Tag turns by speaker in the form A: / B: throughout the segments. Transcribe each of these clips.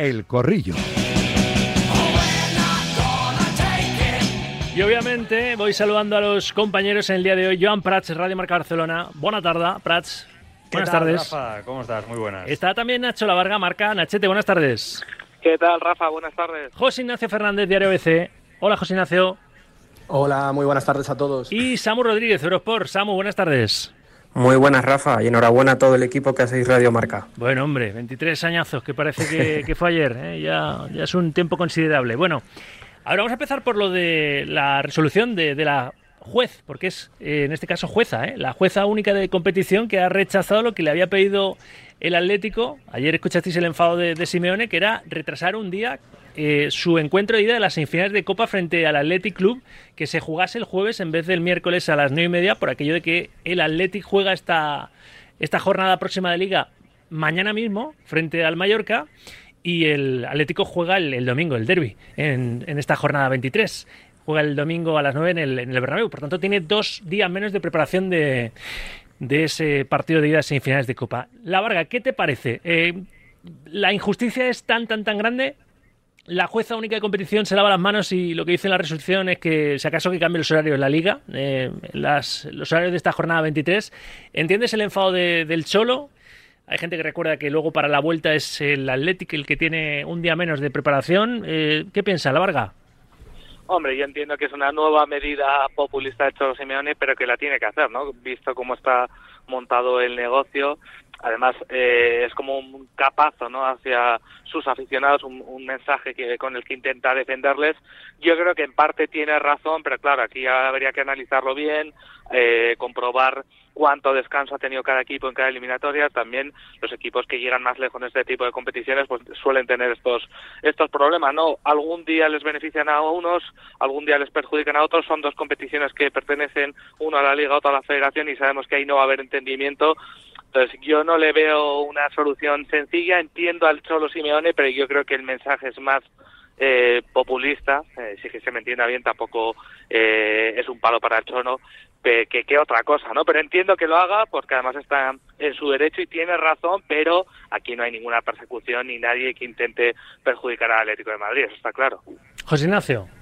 A: El Corrillo.
B: Y obviamente voy saludando a los compañeros en el día de hoy. Joan Prats, Radio Marca Barcelona. Buena tarde, Prats. Buenas tardes.
C: Rafa? ¿Cómo estás? Muy buenas.
B: Está también Nacho La Varga, Marca. Nachete, buenas tardes.
D: ¿Qué tal, Rafa? Buenas tardes.
B: José Ignacio Fernández, Diario BC. Hola, José Ignacio.
E: Hola, muy buenas tardes a todos.
B: Y Samu Rodríguez, Eurosport. Samu, buenas tardes.
F: Muy buenas, Rafa, y enhorabuena a todo el equipo que hacéis Radio Marca.
B: Bueno, hombre, 23 añazos, que parece que, que fue ayer, ¿eh? ya, ya es un tiempo considerable. Bueno, ahora vamos a empezar por lo de la resolución de, de la juez, porque es eh, en este caso jueza, ¿eh? la jueza única de competición que ha rechazado lo que le había pedido el Atlético. Ayer escuchasteis el enfado de, de Simeone, que era retrasar un día eh, su encuentro de ida de las semifinales de Copa frente al Athletic Club, que se jugase el jueves en vez del miércoles a las nueve y media, por aquello de que el Athletic juega esta, esta jornada próxima de liga mañana mismo frente al Mallorca y el Atlético juega el, domingo, el derby, en, esta jornada 23. Juega el domingo a las 9 en el, en Bernabéu. Por tanto, tiene dos días menos de preparación de, de ese partido de ida a semifinales de Copa. La Varga, ¿qué te parece? Eh, ¿La injusticia es tan, tan, tan grande? La jueza única de competición se lava las manos y lo que dice en la resolución es que si acaso que cambie los horarios en la liga, eh, las, los horarios de esta jornada 23. ¿Entiendes el enfado de, del Cholo? Hay gente que recuerda que luego para la vuelta es el Atlético el que tiene un día menos de preparación. Eh, ¿Qué piensa la Varga?
D: Hombre, yo entiendo que es una nueva medida populista de Cholo Simeone, pero que la tiene que hacer, ¿no? Visto cómo está montado el negocio, además eh, es como un capazo no hacia sus aficionados un, un, mensaje que con el que intenta defenderles. Yo creo que en parte tiene razón pero claro aquí habría que analizarlo bien eh, comprobar cuánto descanso ha tenido cada equipo en cada eliminatoria. También los equipos que llegan más lejos en este tipo de competiciones pues suelen tener estos estos problemas no algún día les benefician a unos algún día les perjudican a otros. Son dos competiciones que pertenecen uno a la liga otro a la federación y sabemos que ahí no va a haber entendimiento entonces yo no le veo una solución sencilla, entiendo al Cholo Simeone, pero yo creo que el mensaje es más eh, populista, eh, si se me entienda bien, tampoco eh, es un palo para el Cholo, que, que, que, otra cosa, ¿no? Pero entiendo que lo haga porque además está en su derecho y tiene razón, pero aquí no hay ninguna persecución ni nadie que intente perjudicar al Atlético de Madrid, eso está claro.
B: José Ignacio.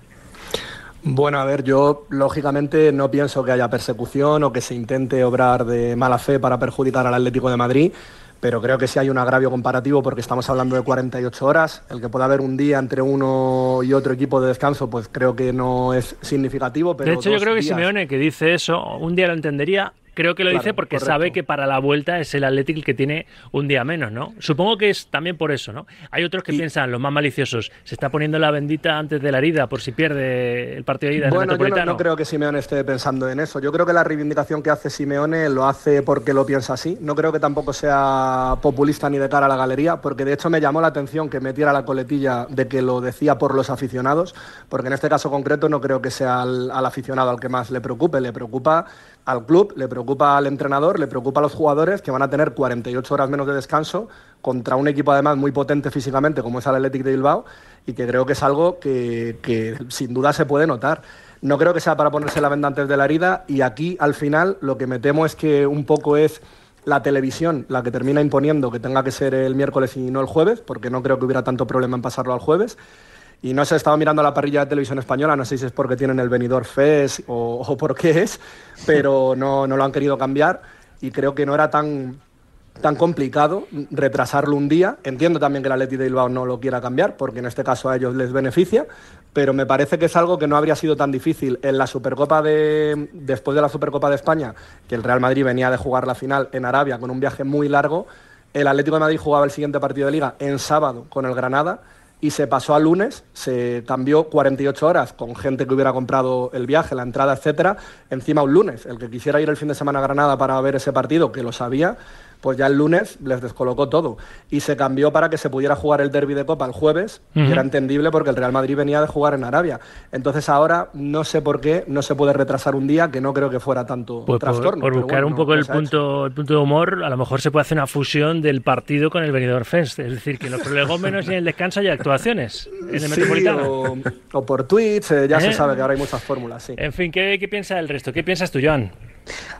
E: Bueno, a ver, yo lógicamente no pienso que haya persecución o que se intente obrar de mala fe para perjudicar al Atlético de Madrid, pero creo que sí hay un agravio comparativo porque estamos hablando de 48 horas. El que pueda haber un día entre uno y otro equipo de descanso, pues creo que no es significativo. Pero
B: de hecho, yo creo que. Simeone, que dice eso, un día lo entendería, Creo que lo
E: Claro,
B: dice porque
E: correcto.
B: sabe que para la vuelta es el Athletic el que tiene un día menos, ¿no? Supongo que es también por eso, ¿no? Hay otros que
E: Y-
B: piensan, los más maliciosos, se está poniendo la bendita antes de la herida por si pierde el partido de ida
E: Bueno, yo no, no creo que Simeone esté pensando en eso. Yo creo que la reivindicación que hace Simeone lo hace porque lo piensa así. No creo que tampoco sea populista ni de cara a la galería, porque de hecho me llamó la atención que metiera la coletilla de que lo decía por los aficionados, porque en este caso concreto no creo que sea al, al aficionado al que más le preocupe, le preocupa al club, le preocupa al entrenador, le preocupa a los jugadores que van a tener 48 horas menos de descanso contra un equipo además muy potente físicamente como es el Athletic de Bilbao y que creo que es algo que, sin duda se puede notar. No creo que sea para ponerse la venda antes de la herida y aquí al final lo que me temo es que un poco es la televisión la que termina imponiendo que tenga que ser el miércoles y no el jueves, porque no creo que hubiera tanto problema en pasarlo al jueves. Y no sé, estaba mirando la parrilla de televisión española, no sé si es porque tienen el venidor FES o, o por qué es, pero no, no lo han querido cambiar y creo que no era tan, tan complicado retrasarlo un día. Entiendo también que el Atleti de Bilbao no lo quiera cambiar, porque en este caso a ellos les beneficia, pero me parece que es algo que no habría sido tan difícil en la Supercopa de después de la Supercopa de España, que el Real Madrid venía de jugar la final en Arabia con un viaje muy largo. El Atlético de Madrid jugaba el siguiente partido de liga en sábado con el Granada y se pasó a lunes, se cambió 48 horas con gente que hubiera comprado el viaje, la entrada, etcétera, encima un lunes. El que quisiera ir el fin de semana a Granada para ver ese partido, que lo sabía, pues ya el lunes les descolocó todo. Y se cambió para que se pudiera jugar el derby de Copa el jueves, y era entendible porque el Real Madrid venía de jugar en Arabia. Entonces ahora no sé por qué no se puede retrasar un día, que no creo que fuera tanto
B: Pues
E: trastorno.
B: por buscar
E: bueno,
B: un poco
E: no
B: el, punto, el punto de humor, a lo mejor se puede hacer una fusión del partido con el Benidorm Fest. Es decir, que en los prolegómenos y en el descanso hay actuaciones en el
E: Sí,
B: Metropolitano.
E: o, o por Twitch, eh, ya
B: ¿Eh?
E: se sabe que ahora hay muchas fórmulas, sí.
B: En fin, ¿qué, ¿qué piensa el resto? ¿Qué piensas tú, Joan?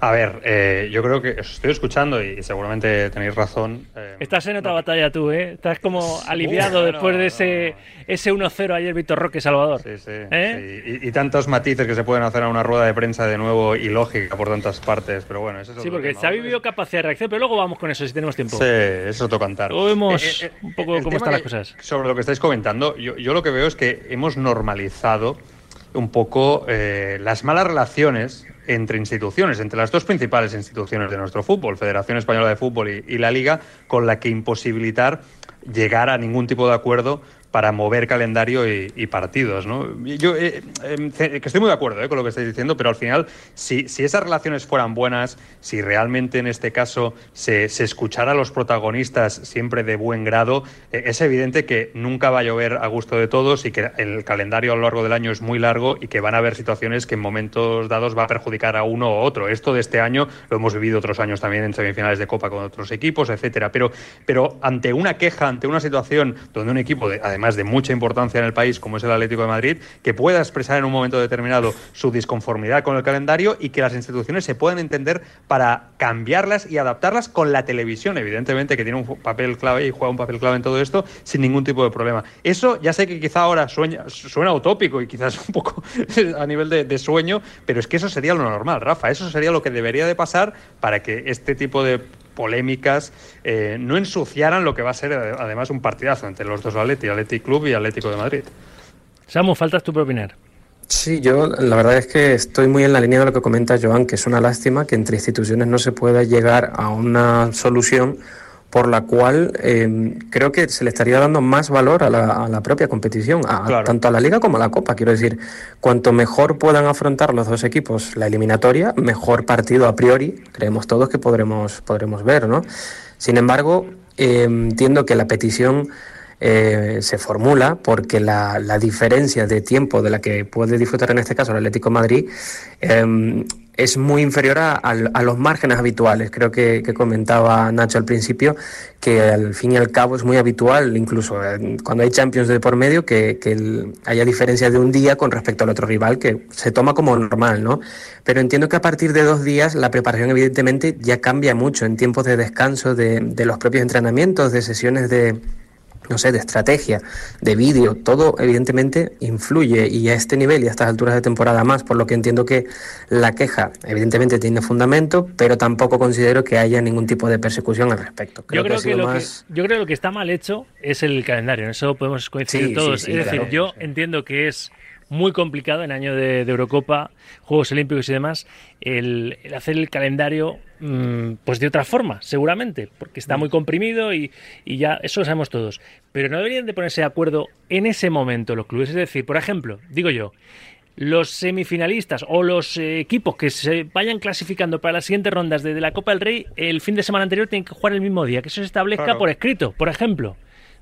A: A ver, eh, yo creo que os estoy escuchando y seguramente tenéis razón.
B: Eh, Estás en otra batalla tú, ¿eh? Estás como aliviado después de ese, ese 1-0 ayer Víctor Roque Salvador.
A: Sí, sí. ¿Eh? Y, tantos matices que se pueden hacer a una rueda de prensa de nuevo y lógica por tantas partes, pero bueno, eso es
B: Sí, porque se ha vivido capacidad de reacción, pero luego vamos con eso si tenemos tiempo.
A: Sí, eso es otro cantar.
B: Luego vemos un poco cómo están las cosas.
A: Sobre lo que estáis comentando, yo, yo lo que veo es que hemos normalizado un poco las malas relaciones entre instituciones, entre las dos principales instituciones de nuestro fútbol, Federación Española de Fútbol y, la Liga, con la que imposibilitar llegar a ningún tipo de acuerdo para mover calendario y, partidos. ¿no? Yo eh, em, que estoy muy de acuerdo eh, con lo que estáis diciendo, pero al final, si, si, esas relaciones fueran buenas, si realmente en este caso se, se escuchara a los protagonistas siempre de buen grado, eh, es evidente que nunca va a llover a gusto de todos y que el calendario a lo largo del año es muy largo y que van a haber situaciones que en momentos dados va a perjudicar a uno u otro. Esto de este año lo hemos vivido otros años también en semifinales de Copa con otros equipos, etcétera. Pero, pero ante una queja, ante una situación donde un equipo, de, además de mucha importancia en el país, como es el Atlético de Madrid, que pueda expresar en un momento determinado su disconformidad con el calendario y que las instituciones se puedan entender para cambiarlas y adaptarlas con la televisión, evidentemente, que tiene un papel clave y juega un papel clave en todo esto, sin ningún tipo de problema. Eso ya sé que quizá ahora sueña, suena utópico y quizás un poco a nivel de, de sueño, pero es que eso sería lo normal, Rafa. Eso sería lo que debería de pasar para que este tipo de polémicas eh, no ensuciaran lo que va a ser además un partidazo entre los dos Atleti, Atleti Club y Atlético de Madrid.
B: Samu, faltas tu opinar.
F: Sí, yo la verdad es que estoy muy en la línea de lo que comenta Joan, que es una lástima que entre instituciones no se pueda llegar a una solución por la cual eh, creo que se le estaría dando más valor a la, propia competición, a, tanto a la liga como a la copa. Quiero decir, cuanto mejor puedan afrontar los dos equipos la eliminatoria, mejor partido a priori creemos todos que podremos, podremos ver. ¿no? Sin embargo, eh, entiendo que la petición eh, se formula porque la, la, diferencia de tiempo de la que puede disfrutar en este caso el Atlético Madrid es muy inferior a, los márgenes habituales. Creo que, comentaba Nacho al principio que al fin y al cabo es muy habitual, incluso cuando hay Champions de por medio, que, haya diferencia de un día con respecto al otro rival, que se toma como normal, ¿no? Pero entiendo que a partir de dos días la preparación evidentemente ya cambia mucho en tiempos de descanso de, de los propios entrenamientos, de sesiones de no sé, de estrategia, de vídeo, todo evidentemente influye y a este nivel y a estas alturas de temporada más, por lo que entiendo que la queja evidentemente tiene fundamento, pero tampoco considero que haya ningún tipo de persecución al respecto.
B: yo, creo que, lo que yo creo que lo que está mal hecho es el calendario, en eso podemos coincidir todos. es decir, yo entiendo que es muy complicado en año de, Eurocopa, Juegos Olímpicos y demás, el, hacer el calendario mm, pues de otra forma, seguramente, porque está muy comprimido y, ya eso lo sabemos todos. Pero no deberían de ponerse de acuerdo en ese momento los clubes. Es decir, por ejemplo, digo yo, los semifinalistas o los eh, equipos que se vayan clasificando para las siguientes rondas de, la Copa del Rey el fin de semana anterior tienen que jugar el mismo día, que eso se establezca por escrito, por ejemplo.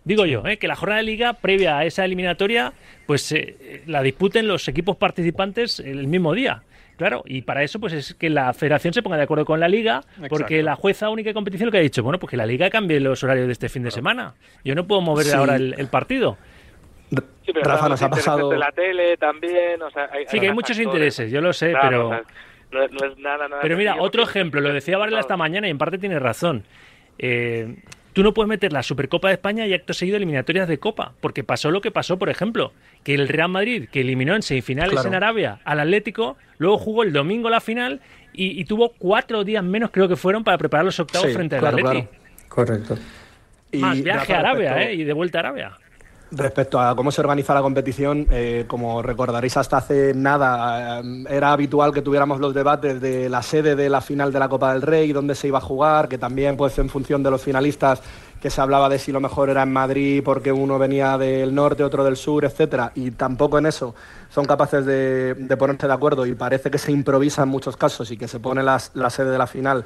B: Digo yo, ¿eh? que la jornada de liga previa a esa eliminatoria, pues eh, la disputen los equipos participantes el mismo día. Claro, y para eso pues es que la federación se ponga de acuerdo con la liga, porque la jueza única de competición lo que ha dicho, bueno, pues que la liga cambie los horarios de este fin de semana. Yo no puedo mover ahora el, partido.
D: Sí, pero Rafa nos ha pasado de la tele también, o sea,
B: sí que hay muchos intereses, yo lo sé, pero
D: no, es nada, nada
B: Pero mira, otro ejemplo, lo decía Varela esta mañana y en parte tiene razón. Eh, Tú no puedes meter la Supercopa de España y acto seguido eliminatorias de Copa, porque pasó lo que pasó, por ejemplo, que el Real Madrid, que eliminó en semifinales en Arabia al Atlético, luego jugó el domingo la final y, tuvo cuatro días menos, creo que fueron, para preparar los octavos frente al Atlético.
F: Correcto.
B: Más viaje a Arabia, ¿eh? Y de vuelta a Arabia.
E: Respecto a cómo se organiza la competición, eh, como recordaréis hasta hace nada, eh, era habitual que tuviéramos los debates de la sede de la final de la Copa del Rey, dónde se iba a jugar, que también pues en función de los finalistas que se hablaba de si lo mejor era en Madrid porque uno venía del norte, otro del sur, etcétera, y tampoco en eso son capaces de, ponerse de acuerdo. Y parece que se improvisa en muchos casos y que se pone la sede de la final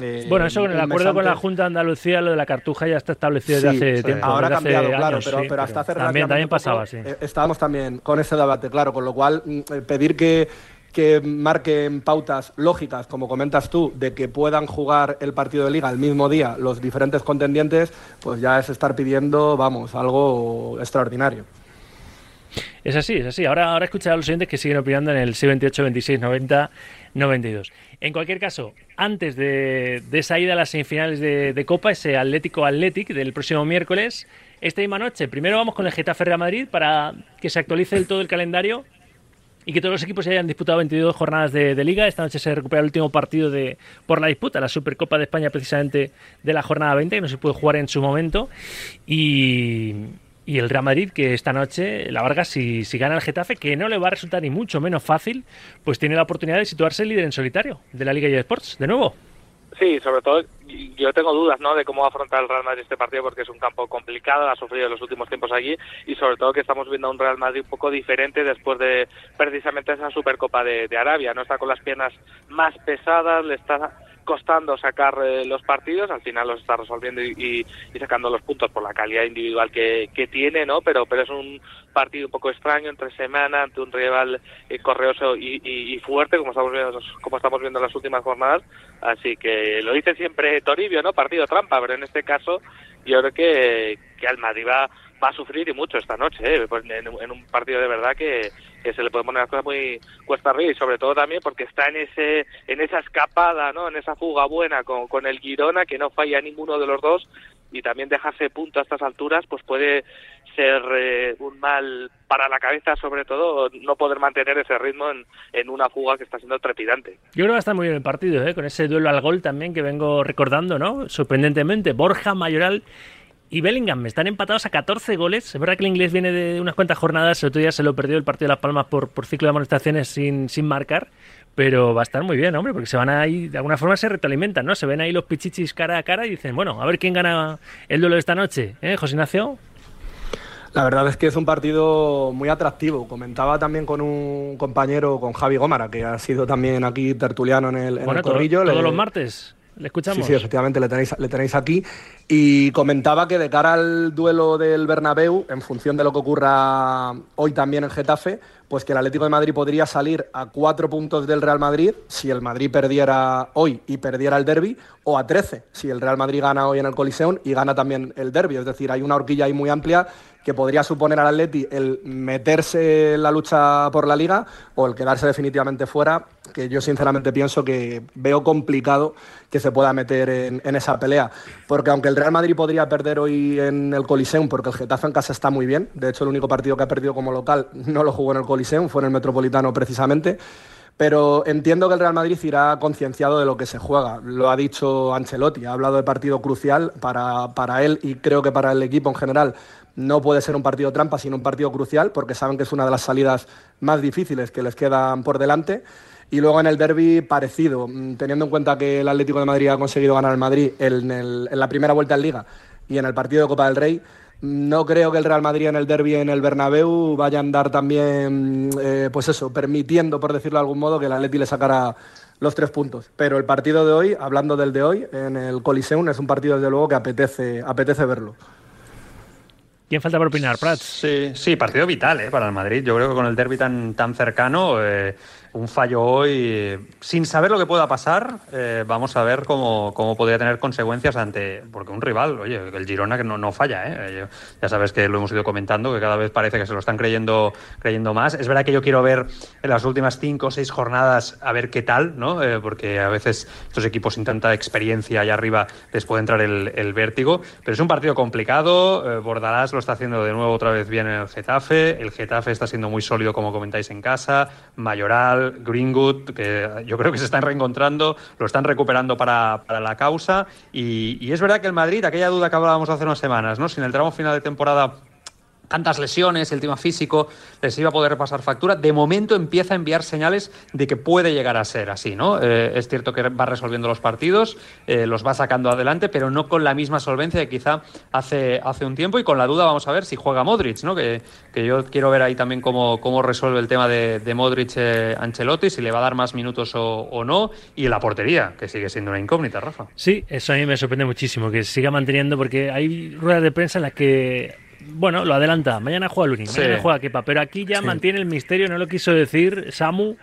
B: eh, bueno, eso con el acuerdo con la Junta de Andalucía, lo de la cartuja ya está establecido desde hace tiempo.
E: Ahora ha cambiado, claro, pero, hasta hace
B: también, también pasaba, sí.
E: Eh, estábamos también con ese debate, claro, con lo cual mm, eh, pedir que, que marquen pautas lógicas, como comentas tú, de que puedan jugar el partido de liga el mismo día los diferentes contendientes, pues ya es estar pidiendo, vamos, algo extraordinario.
B: Es así, es así. Ahora, ahora escuchad a los siguientes que siguen opinando en el 628 26 90 92. En cualquier caso, antes de, de esa ida a las semifinales de, Copa, ese Atlético Athletic del próximo miércoles, esta misma noche, primero vamos con el Getafe Real Madrid para que se actualice el todo el calendario y que todos los equipos ya hayan disputado 22 jornadas de, de, liga. Esta noche se recupera el último partido de, por la disputa, la Supercopa de España precisamente de la jornada 20, que no se puede jugar en su momento. Y, y el Real Madrid, que esta noche, la Vargas, si, si, gana el Getafe, que no le va a resultar ni mucho menos fácil, pues tiene la oportunidad de situarse líder en solitario de la Liga de Sports, de nuevo.
D: Sí, sobre todo yo tengo dudas ¿no? de cómo va a afrontar el Real Madrid este partido porque es un campo complicado, ha sufrido en los últimos tiempos allí y sobre todo que estamos viendo a un Real Madrid un poco diferente después de precisamente esa Supercopa de, de Arabia. No está con las piernas más pesadas, le está costando sacar eh, los partidos, al final los está resolviendo y, sacando los puntos por la calidad individual que, que, tiene, ¿no? Pero, pero es un partido un poco extraño entre semana ante un rival eh, correoso y, y, fuerte, como estamos viendo, como estamos viendo en las últimas jornadas. Así que lo dice siempre Toribio, ¿no? Partido trampa, pero en este caso yo creo que, que al Madrid va, va a sufrir y mucho esta noche, ¿eh? pues en, en, un partido de verdad que, que, se le puede poner las cosas muy cuesta arriba y sobre todo también porque está en ese en esa escapada, ¿no? En esa fuga buena con, con el Girona que no falla ninguno de los dos y también dejarse punto a estas alturas pues puede ser eh, un mal para la cabeza sobre todo no poder mantener ese ritmo en, en, una fuga que está siendo trepidante.
B: Yo creo que va a estar muy bien el partido, ¿eh? con ese duelo al gol también que vengo recordando, ¿no? Sorprendentemente, Borja Mayoral y Bellingham están empatados a 14 goles. Es verdad que el inglés viene de unas cuantas jornadas, el otro día se lo perdió el partido de Las Palmas por, por ciclo de amonestaciones sin, sin marcar, pero va a estar muy bien, hombre, porque se van ahí, de alguna forma se retroalimentan, ¿no? Se ven ahí los pichichis cara a cara y dicen, bueno, a ver quién gana el duelo de esta noche, ¿eh, José Ignacio?
E: La verdad es que es un partido muy atractivo. Comentaba también con un compañero, con Javi Gómara, que ha sido también aquí tertuliano en el, en
B: bueno,
E: el corrillo.
B: Todo, todos los martes. ¿Le escuchamos?
E: Sí, sí, efectivamente, le tenéis, le tenéis aquí. Y comentaba que de cara al duelo del Bernabéu, en función de lo que ocurra hoy también en Getafe, pues que el Atlético de Madrid podría salir a cuatro puntos del Real Madrid si el Madrid perdiera hoy y perdiera el derby, o a 13 si el Real Madrid gana hoy en el Coliseum y gana también el derby. Es decir, hay una horquilla ahí muy amplia que podría suponer al Atleti el meterse en la lucha por la liga o el quedarse definitivamente fuera, que yo sinceramente pienso que veo complicado que se pueda meter en, esa pelea. Porque aunque el Real Madrid podría perder hoy en el Coliseum, porque el Getafe en casa está muy bien, de hecho el único partido que ha perdido como local no lo jugó en el Coliseum, fue en el Metropolitano precisamente, pero entiendo que el Real Madrid irá concienciado de lo que se juega. Lo ha dicho Ancelotti, ha hablado de partido crucial para, para él y creo que para el equipo en general no puede ser un partido trampa, sino un partido crucial, porque saben que es una de las salidas más difíciles que les quedan por delante. Y luego en el derby parecido, teniendo en cuenta que el Atlético de Madrid ha conseguido ganar al Madrid en, en la primera vuelta en Liga y en el partido de Copa del Rey, no creo que el Real Madrid en el derby en el Bernabéu vaya a andar también, eh, pues eso, permitiendo, por decirlo de algún modo, que el Atleti le sacara los tres puntos. Pero el partido de hoy, hablando del de hoy, en el Coliseum, es un partido desde luego que apetece, apetece verlo.
B: ¿Quién falta por opinar, Prats?
A: Sí, sí, partido vital ¿eh? para el Madrid. Yo creo que con el derby tan, tan cercano, eh, un fallo hoy, sin saber lo que pueda pasar, eh, vamos a ver cómo, cómo, podría tener consecuencias ante. Porque un rival, oye, el Girona que no, no falla, ¿eh? ya sabes que lo hemos ido comentando, que cada vez parece que se lo están creyendo, creyendo más. Es verdad que yo quiero ver en las últimas cinco o seis jornadas a ver qué tal, ¿no? Eh, porque a veces estos equipos sin tanta experiencia allá arriba les puede entrar el, el vértigo. Pero es un partido complicado. Bordalás lo está haciendo de nuevo otra vez bien en el Getafe. El Getafe está siendo muy sólido, como comentáis en casa. Mayoral. Greenwood, que yo creo que se están reencontrando, lo están recuperando para, para la causa. Y, y, es verdad que el Madrid, aquella duda que hablábamos hace unas semanas, ¿no? Si en el tramo final de temporada tantas lesiones, el tema físico, les iba a poder pasar factura. De momento empieza a enviar señales de que puede llegar a ser así, ¿no? Eh, es cierto que va resolviendo los partidos, eh, los va sacando adelante, pero no con la misma solvencia que quizá hace, hace un tiempo. Y con la duda vamos a ver si juega Modric, ¿no? Que, que yo quiero ver ahí también cómo, cómo resuelve el tema de, de Modric eh, Ancelotti, si le va a dar más minutos o, o, no. Y la portería, que sigue siendo una incógnita, Rafa.
B: Sí, eso a mí me sorprende muchísimo, que siga manteniendo, porque hay ruedas de prensa en las que bueno, lo adelanta. Mañana juega Lunin, sí. mañana juega Kepa. Pero aquí ya sí. mantiene el misterio, no lo quiso decir Samu.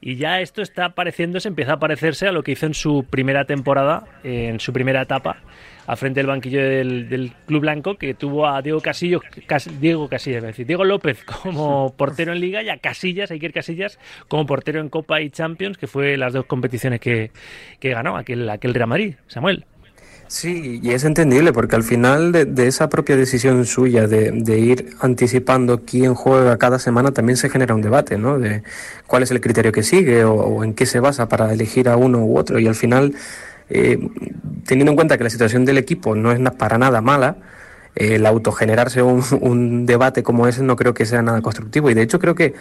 B: Y ya esto está pareciéndose, empieza a parecerse a lo que hizo en su primera temporada, en su primera etapa, a frente del banquillo del, Club Blanco, que tuvo a Diego Casillo, Diego Casillas, es decir, Diego López como portero en Liga y a Casillas, Iker Casillas, como portero en Copa y Champions, que fue las dos competiciones que, que ganó aquel, aquel Real Madrid, Samuel.
F: Sí, y es entendible porque al final de, esa propia decisión suya de, ir anticipando quién juega cada semana también se genera un debate, ¿no? De cuál es el criterio que sigue o, en qué se basa para elegir a uno u otro. Y al final, eh, teniendo en cuenta que la situación del equipo no es para nada mala, el autogenerarse un, un debate como ese no creo que sea nada constructivo. Y de hecho creo que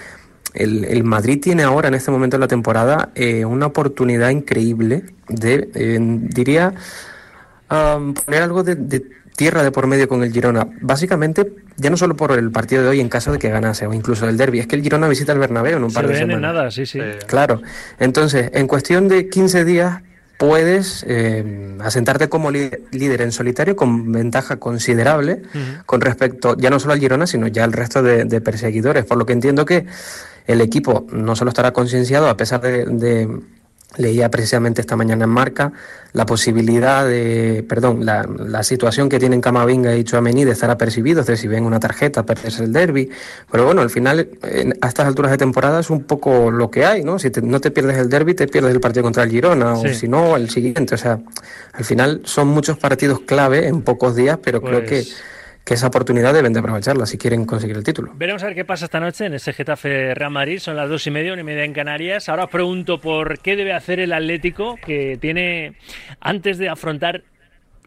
F: el, Madrid tiene ahora, en este momento de la temporada, eh, una oportunidad increíble de, eh, diría, poner algo de, tierra de por medio con el Girona. Básicamente, ya no solo por el partido de hoy en caso de que ganase, o incluso el derby, es que el Girona visita el Bernabéu en un par de semanas.
B: nada, sí, sí.
F: Claro. Entonces, en cuestión de 15 días puedes eh, asentarte como líder en solitario con ventaja considerable con respecto ya no solo al Girona, sino ya al resto de, perseguidores. Por lo que entiendo que el equipo no solo estará concienciado, a pesar de Leía precisamente esta mañana en Marca la posibilidad de, perdón, la, la situación que tienen Camavinga y Chouameni de estar apercibidos, de si ven una tarjeta, perderse el derby. Pero bueno, al final, a estas alturas de temporada es un poco lo que hay, ¿no? Si no te pierdes el derby, te pierdes el partido contra el Girona, o si no, el siguiente. O sea, al final son muchos partidos clave en pocos días, pero creo que pues que esa oportunidad deben de aprovecharla si quieren conseguir el título.
B: Veremos a ver qué pasa esta noche en ese Getafe Real Madrid. Son las dos y media, una y media en Canarias. Ahora os pregunto por qué debe hacer el Atlético, que tiene, antes de afrontar,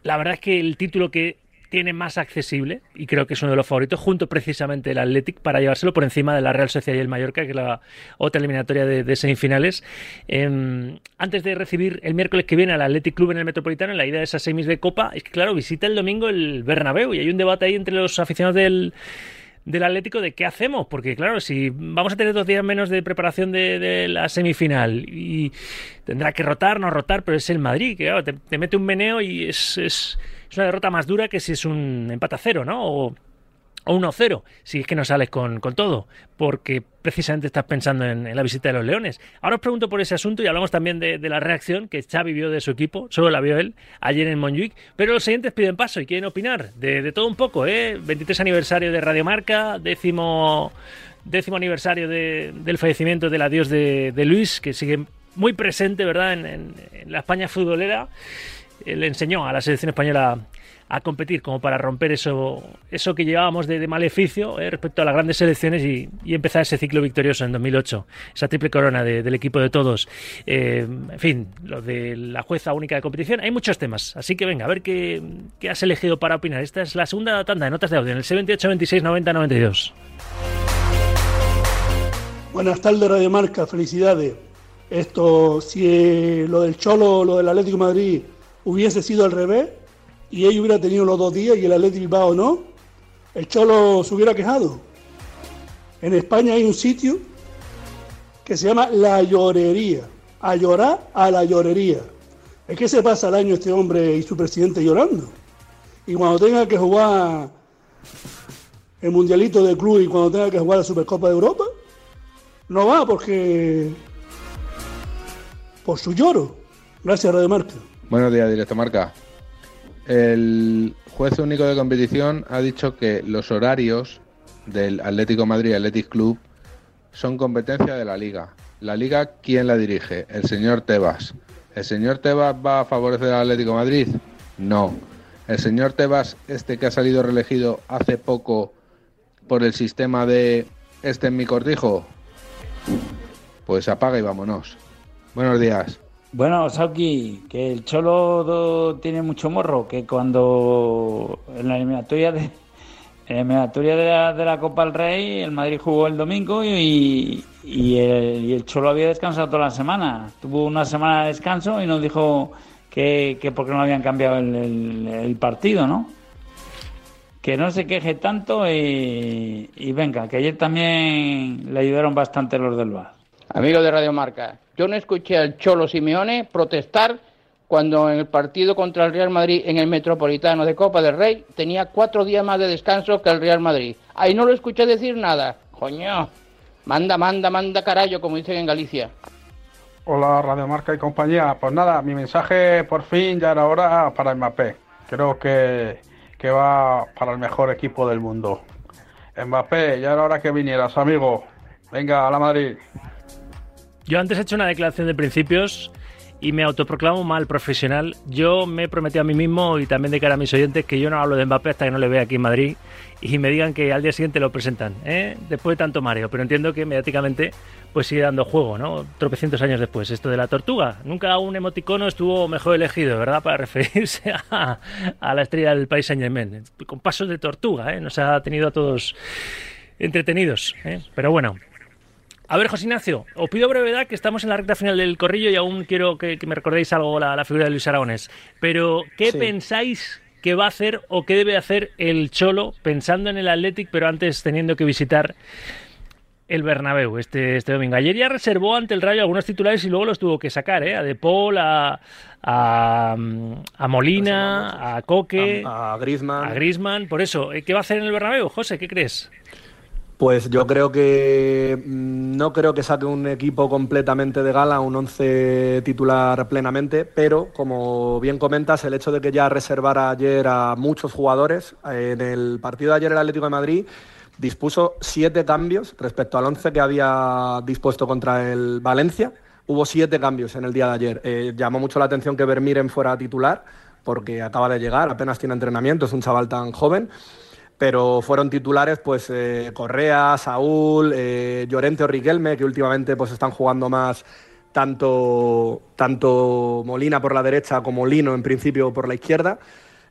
B: la verdad es que el título que tiene más accesible y creo que es uno de los favoritos, junto precisamente el Athletic para llevárselo por encima de la Real Sociedad y el Mallorca, que es la otra eliminatoria de, semifinales. Em, antes de recibir el miércoles que viene al Athletic Club en el Metropolitano, en la ida de esas semis de Copa, es que claro, visita el domingo el Bernabéu y hay un debate ahí entre los aficionados del del Atlético de qué hacemos, porque claro, si vamos a tener dos días menos de preparación de, la semifinal y tendrá que rotar, no rotar, pero es el Madrid, que claro, te, mete un meneo y es, es, es una derrota más dura que si es un empate a cero, ¿no? O, o 1-0, si es que no sales con, todo, porque precisamente estás pensando en, la visita de los Leones. Ahora os pregunto por ese asunto y hablamos también de, la reacción que Xavi vio de su equipo, solo la vio él ayer en Montjuic, pero los siguientes piden paso y quieren opinar de, todo un poco, ¿eh? 23 aniversario de Radiomarca, décimo, décimo aniversario del fallecimiento del adiós de, Luis, que sigue muy presente, ¿verdad?, en, en la España futbolera le enseñó a la selección española a competir como para romper eso, eso que llevábamos de, maleficio eh, respecto a las grandes selecciones y, empezar ese ciclo victorioso en 2008, esa triple corona del equipo de todos. Eh, en fin, lo de la jueza única de competición, hay muchos temas, así que venga, a ver qué, qué has elegido para opinar. Esta es la segunda tanda de notas de audio en el 78 26 90 92.
C: Buenas tardes, Radio Marca, felicidades. Esto, si lo del Cholo, lo del Atlético Madrid hubiese sido al revés, y ellos hubiera tenido los dos días y el Atlético Bilbao no, el Cholo se hubiera quejado. En España hay un sitio que se llama La Llorería, a llorar a la llorería. Es que se pasa el año este hombre y su presidente llorando. Y cuando tenga que jugar el Mundialito de Club y cuando tenga que jugar la Supercopa de Europa, no va porque por su lloro. Gracias, Radio Marca.
G: Buenos días, Directo Marca. El juez único de competición ha dicho que los horarios del Atlético Madrid Athletic Club son competencia de la liga. La liga, ¿quién la dirige? El señor Tebas. ¿El señor Tebas va a favorecer al Atlético Madrid? No. ¿El señor Tebas, este que ha salido reelegido hace poco por el sistema de este en mi cortijo? Pues apaga y vámonos. Buenos días.
H: Bueno, Sauki, que el Cholo tiene mucho morro, que cuando en la eliminatoria de, eliminatoria de la, Copa del Rey, el Madrid jugó el domingo y, el, Cholo había descansado toda la semana. Tuvo una semana de descanso y nos dijo que, que porque no habían cambiado el, partido, ¿no? Que no se queje tanto y, y venga, que ayer también le ayudaron bastante los del VAR.
I: Amigo de Radio Marca, yo no escuché al Cholo Simeone protestar cuando en el partido contra el Real Madrid en el Metropolitano de Copa del Rey tenía cuatro días más de descanso que el Real Madrid. Ahí no lo escuché decir nada. Coño, manda, manda, manda carajo, como dicen en Galicia.
J: Hola Radio Marca y compañía. Pues nada, mi mensaje por fin ya era hora para Mbappé. Creo que, que va para el mejor equipo del mundo. Mbappé, ya era hora que vinieras, amigo. Venga, a la Madrid.
B: Yo antes he hecho una declaración de principios y me autoproclamo mal profesional. Yo me he prometido a mí mismo y también de cara a mis oyentes que yo no hablo de Mbappé hasta que no le vea aquí en Madrid y me digan que al día siguiente lo presentan, ¿eh? después de tanto mareo. Pero entiendo que mediáticamente pues sigue dando juego, ¿no? Tropecientos años después. Esto de la tortuga. Nunca un emoticono estuvo mejor elegido, ¿verdad? Para referirse a, la estrella del país Saint Germain. Con pasos de tortuga, ¿eh? Nos ha tenido a todos entretenidos. ¿eh? Pero bueno, a ver, José Ignacio, os pido brevedad que estamos en la recta final del corrillo y aún quiero que, me recordéis algo la, la, figura de Luis Aragones. Pero, ¿qué pensáis que va a hacer o qué debe hacer el Cholo pensando en el Athletic, pero antes teniendo que visitar el Bernabéu este, este domingo? Ayer ya reservó ante el Rayo algunos titulares y luego los tuvo que sacar, ¿eh? A De Paul, a, a, Molina, a Coque,
E: a, a Griezmann.
B: A Griezmann. Por eso, ¿qué va a hacer en el Bernabéu, José? ¿Qué crees?
E: Pues yo creo que mm, no creo que saque un equipo completamente de gala, un 11 titular plenamente, pero como bien comentas, el hecho de que ya reservara ayer a muchos jugadores, en el partido de ayer el Atlético de Madrid dispuso siete cambios respecto al 11 que había dispuesto contra el Valencia. Hubo siete cambios en el día de ayer. Eh, llamó mucho la atención que Vermiren fuera titular, porque acaba de llegar, apenas tiene entrenamiento, es un chaval tan joven pero fueron titulares pues eh, Correa, Saúl, eh, Llorente o Riquelme, que últimamente pues están jugando más tanto, tanto Molina por la derecha como Lino en principio por la izquierda.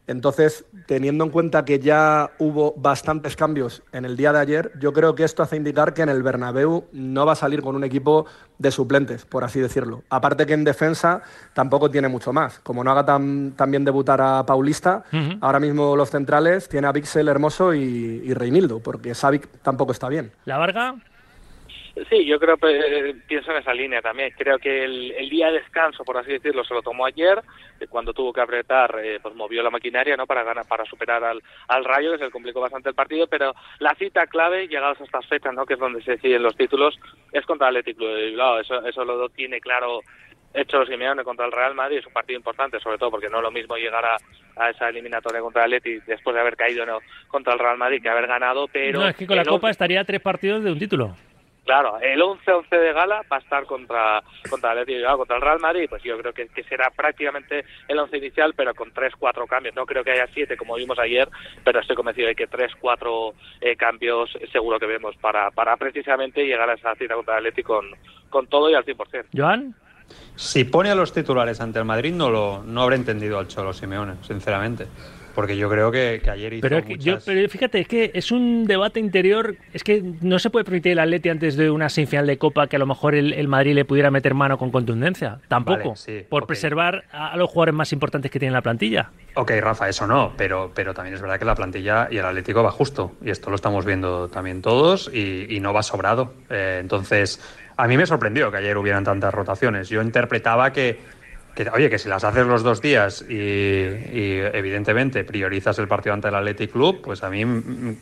E: Entonces, teniendo en cuenta que ya hubo bastantes cambios en el día de ayer, yo creo que esto hace indicar que en el Bernabéu no va a salir con un equipo de suplentes, por así decirlo. Aparte que en defensa tampoco tiene mucho más. Como no haga tan, bien debutar a Paulista, ahora mismo los centrales tiene a Pixel Hermoso y, y Reinildo, porque Savic tampoco está bien.
B: ¿La Varga?
D: Sí, yo creo que pienso en esa línea también. Creo que el, día de descanso, por así decirlo, se lo tomó ayer, cuando tuvo que apretar, eh, pues movió la maquinaria, ¿no? Para ganar, para superar al, al Rayo, que se le complicó bastante el partido. Pero la cita clave, llegados a estas fechas, ¿no? Que es donde se deciden los títulos, es contra el Atlético de Bilbao. Eso, eso lo tiene claro hecho Simeone contra el Real Madrid es un partido importante, sobre todo porque no es lo mismo llegar a, esa eliminatoria contra el Atleti después de haber caído no, contra el Real Madrid que haber ganado, pero...
B: No, es que con la Copa estaría tres partidos de un título.
D: Claro, el 11-11 de gala va a estar contra contra el, contra el Real Madrid, pues yo creo que, será prácticamente el 11 inicial, pero con 3-4 cambios. No creo que haya 7 como vimos ayer, pero estoy convencido de que 3-4 eh, cambios seguro que vemos para, para precisamente llegar a esa cita contra el Atleti con, con todo y al 100%.
B: Joan.
A: Si pone a los titulares ante el Madrid no lo no habré entendido al Cholo Simeone, sinceramente porque yo creo que, ayer hizo
B: pero, pero fíjate, es que es un debate interior, es que no se puede permitir el Atleti antes de una semifinal de Copa que a lo mejor el, Madrid le pudiera meter mano con contundencia, tampoco, por preservar a, los jugadores más importantes que tiene la plantilla.
A: Ok, Rafa, eso no, pero, pero también es verdad que la plantilla y el Atlético va justo, y esto lo estamos viendo también todos, y, no va sobrado. Eh, entonces, a mí me sorprendió que ayer hubieran tantas rotaciones. Yo interpretaba que oye, que si las haces los dos días y, evidentemente priorizas el partido ante el Athletic Club, pues a mí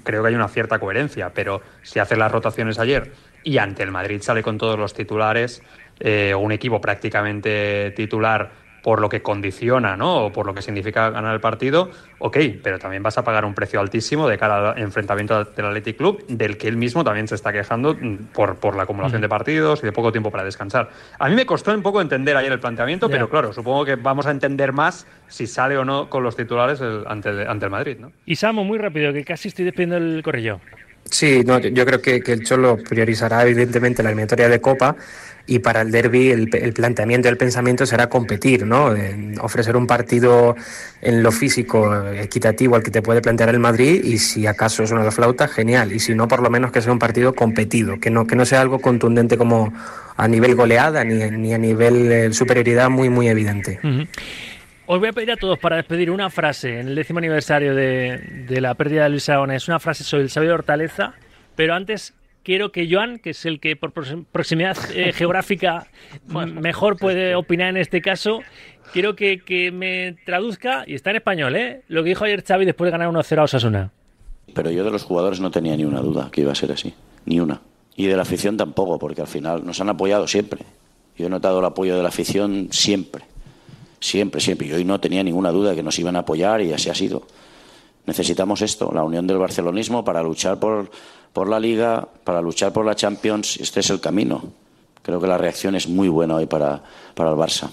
A: creo que hay una cierta coherencia, pero si haces las rotaciones ayer y ante el Madrid sale con todos los titulares, eh, un equipo prácticamente titular por lo que condiciona, ¿no? O por lo que significa ganar el partido, ok, pero también vas a pagar un precio altísimo de cara al enfrentamiento del Athletic Club, del que él mismo también se está quejando mm, por, por la acumulación de partidos y de poco tiempo para descansar. A mí me costó un poco entender ayer el planteamiento, pero claro, supongo que vamos a entender más si sale o no con los titulares ante, ante el Madrid, ¿no?
B: Y Samu, muy rápido, que casi estoy despidiendo el corrillo.
F: Sí, no, yo creo que, que, el Cholo priorizará evidentemente la eliminatoria de Copa y para el derby el, el planteamiento y el pensamiento será competir, ¿no? ofrecer un partido en lo físico equitativo al que te puede plantear el Madrid y si acaso es una de flauta, genial. Y si no, por lo menos que sea un partido competido, que no, que no sea algo contundente como a nivel goleada ni, ni a nivel eh, superioridad muy, muy evidente.
B: Os voy a pedir a todos para despedir una frase en el décimo aniversario de, de la pérdida de Luis Es una frase sobre el sabio de Hortaleza, pero antes quiero que Joan, que es el que por proximidad eh, geográfica mejor puede opinar en este caso, quiero que, que, me traduzca, y está en español, ¿eh? lo que dijo ayer Xavi después de ganar 1-0 a Osasuna.
K: Pero yo de los jugadores no tenía ni una duda que iba a ser así, ni una. Y de la afición tampoco, porque al final nos han apoyado siempre. Yo he notado el apoyo de la afición siempre Siempre, siempre. Y hoy no tenía ninguna duda de que nos iban a apoyar y así ha sido. Necesitamos esto, la unión del barcelonismo para luchar por, por la Liga, para luchar por la Champions. Este es el camino. Creo que la reacción es muy buena hoy para, para el Barça.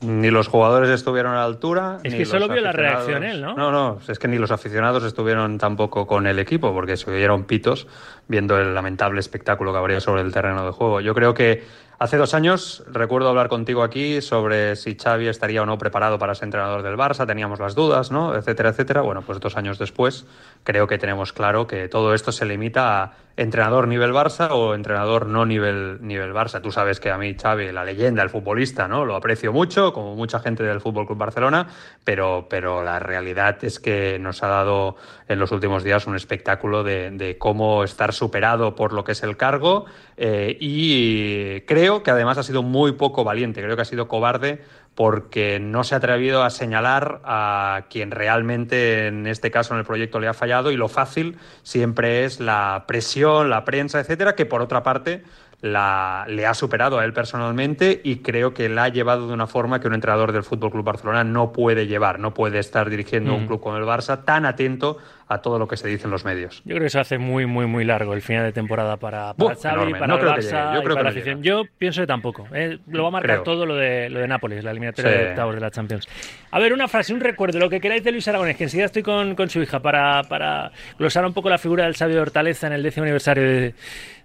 A: Ni los jugadores estuvieron a la altura.
B: Es
A: ni
B: que solo vio la reacción él, ¿no?
A: No, no, es que ni los aficionados estuvieron tampoco con el equipo, porque se oyeron pitos viendo el lamentable espectáculo que habría sobre el terreno de juego. Yo creo que hace dos años recuerdo hablar contigo aquí sobre si Xavi estaría o no preparado para ser entrenador del Barça, teníamos las dudas, ¿no? Etcétera, etcétera. Bueno, pues dos años después creo que tenemos claro que todo esto se limita a entrenador nivel Barça o entrenador no nivel, nivel Barça. Tú sabes que a mí Xavi, la leyenda, el futbolista, ¿no? Lo aprecio mucho, como mucha gente del Fútbol Club Barcelona, pero, pero la realidad es que nos ha dado en los últimos días un espectáculo de, de cómo estar superado por lo que es el cargo eh, y creo que además ha sido muy poco valiente, creo que ha sido cobarde porque no se ha atrevido a señalar a quien realmente en este caso en el proyecto le ha fallado y lo fácil siempre es la presión, la prensa, etcétera, que por otra parte la, le ha superado a él personalmente y creo que la ha llevado de una forma que un entrenador del Fútbol Club Barcelona no puede llevar, no puede estar dirigiendo un
B: Mm.
A: club como el Barça tan atento a todo lo que se dice en los medios.
B: Yo creo que se hace muy, muy, muy largo el final de temporada para, para Xavi, para
A: No
B: el Barça.
A: Yo
B: y para la
A: no.
B: Yo pienso que tampoco. ¿eh? Lo va a marcar
A: Creo.
B: todo lo de, lo de Nápoles, la eliminatoria
A: Sí.
B: de octavos de la Champions. A ver, una frase, un recuerdo, lo que queráis de Luis Aragonés, que enseguida estoy con, con su hija para, para glosar un poco la figura del sabio de Hortaleza en el décimo aniversario de-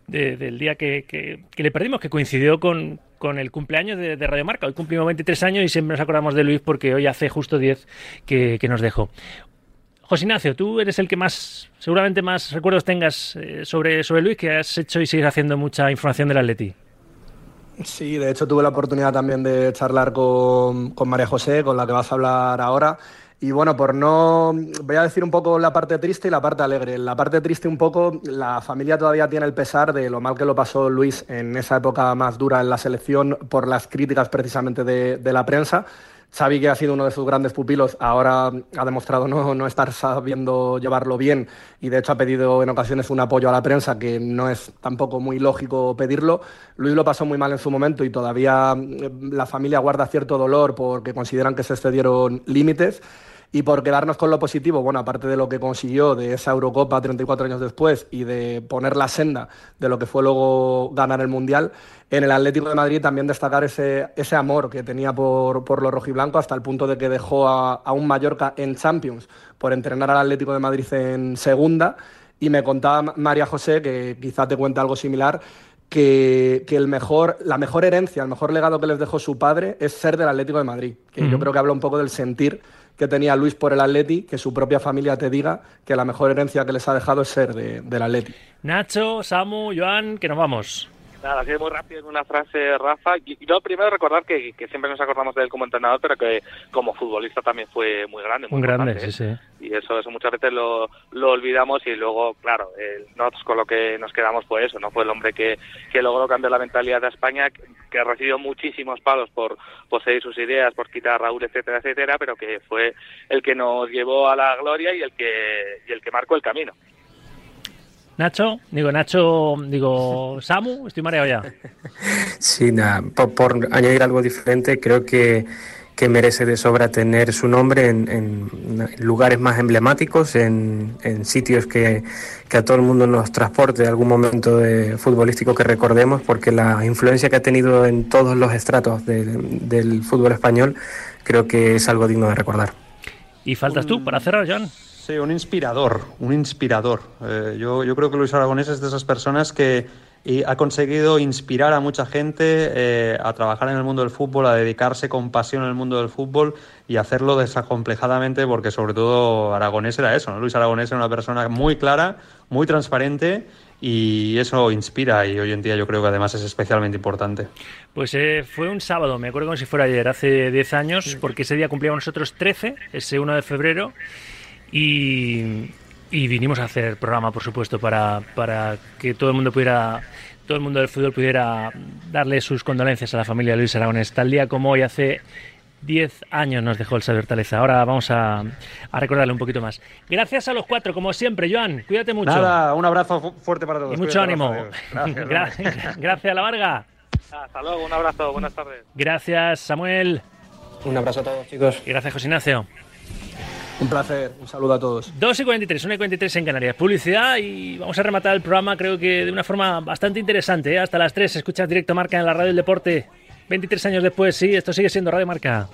B: de- del día que, que- le perdimos, que coincidió con, con el cumpleaños de, de Radio Marca. Hoy cumplimos 23 años y siempre nos acordamos de Luis porque hoy hace justo 10 que, que nos dejó. José Ignacio, tú eres el que más, seguramente más recuerdos tengas eh, sobre, sobre Luis, que has hecho y sigues haciendo mucha información del Atleti.
E: Sí, de hecho tuve la oportunidad también de charlar con, con María José, con la que vas a hablar ahora. Y bueno, por no. Voy a decir un poco la parte triste y la parte alegre. La parte triste, un poco, la familia todavía tiene el pesar de lo mal que lo pasó Luis en esa época más dura en la selección por las críticas precisamente de, la prensa. Xavi, que ha sido uno de sus grandes pupilos, ahora ha demostrado no, no estar sabiendo llevarlo bien y de hecho ha pedido en ocasiones un apoyo a la prensa que no es tampoco muy lógico pedirlo. Luis lo pasó muy mal en su momento y todavía eh, la familia guarda cierto dolor porque consideran que se excedieron límites. Y por quedarnos con lo positivo, bueno, aparte de lo que consiguió de esa Eurocopa 34 años después y de poner la senda de lo que fue luego ganar el Mundial, en el Atlético de Madrid también destacar ese, ese amor que tenía por, por los rojiblancos hasta el punto de que dejó a, a un Mallorca en Champions por entrenar al Atlético de Madrid en segunda. Y me contaba María José, que quizá te cuente algo similar, que, que el mejor, la mejor herencia, el mejor legado que les dejó su padre es ser del Atlético de Madrid. Que yo creo que habla un poco del sentir que tenía Luis por el Atleti, que su propia familia te diga que la mejor herencia que les ha dejado es ser de- del Atleti.
B: Nacho, Samu, Joan, que nos vamos.
D: Nada, así muy rápido en una frase, Rafa. Y, y lo primero recordar que, que siempre nos acordamos de él como entrenador, pero que como futbolista también fue muy grande. Muy
B: grande,
D: importante,
B: sí,
D: ¿eh?
B: sí.
D: Y eso, eso muchas veces lo, lo olvidamos y luego, claro, eh, nosotros con lo que nos quedamos fue eso, ¿no? Fue el hombre que, que logró cambiar la mentalidad de España, que, que recibió muchísimos palos por, seguir sus ideas, por quitar a Raúl, etcétera, etcétera, pero que fue el que nos llevó a la gloria y el que, y el que marcó el camino.
B: Nacho, digo Nacho, digo Samu, estoy mareado ya.
F: Sí, nada, por, por añadir algo diferente, creo que, que merece de sobra tener su nombre en, en lugares más emblemáticos, en, en sitios que, que a todo el mundo nos transporte algún momento de futbolístico que recordemos, porque la influencia que ha tenido en todos los estratos de- del fútbol español creo que es algo digno de recordar.
B: Y faltas tú para cerrar, Joan.
A: Sí, un inspirador, un inspirador. Eh, yo, yo creo que Luis Aragonés es de esas personas que ha conseguido inspirar a mucha gente eh, a trabajar en el mundo del fútbol, a dedicarse con pasión en el mundo del fútbol y hacerlo desacomplejadamente, porque sobre todo Aragonés era eso, ¿no? Luis Aragonés era una persona muy clara, muy transparente y eso inspira y hoy en día yo creo que además es especialmente importante.
B: Pues eh, fue un sábado, me acuerdo como si fuera ayer, hace 10 años, porque ese día cumplíamos nosotros 13, ese 1 de febrero, y, y vinimos a hacer programa, por supuesto, para, para que todo el mundo pudiera, todo el mundo del fútbol pudiera darle sus condolencias a la familia de Luis Aragonés. Tal día como hoy, hace 10 años nos dejó el saber Taleza. Ahora vamos a, a recordarle un poquito más. Gracias a los cuatro, como siempre, Joan, cuídate mucho.
A: Nada, un abrazo fu- fuerte para todos.
B: Y mucho
A: Cuídate,
B: ánimo.
A: Gracias,
B: Gra- Gracias, La Varga.
D: Hasta luego, un abrazo, buenas tardes.
B: Gracias, Samuel.
F: Un abrazo a todos, chicos.
B: Y gracias, José Ignacio.
E: Un placer, un saludo a todos.
B: 2 y 43, 1 y 43 en Canarias. Publicidad y vamos a rematar el programa, creo que de una forma bastante interesante. ¿eh? Hasta las 3 escuchas directo Marca en la radio del deporte. 23 años después, sí, esto sigue siendo Radio Marca.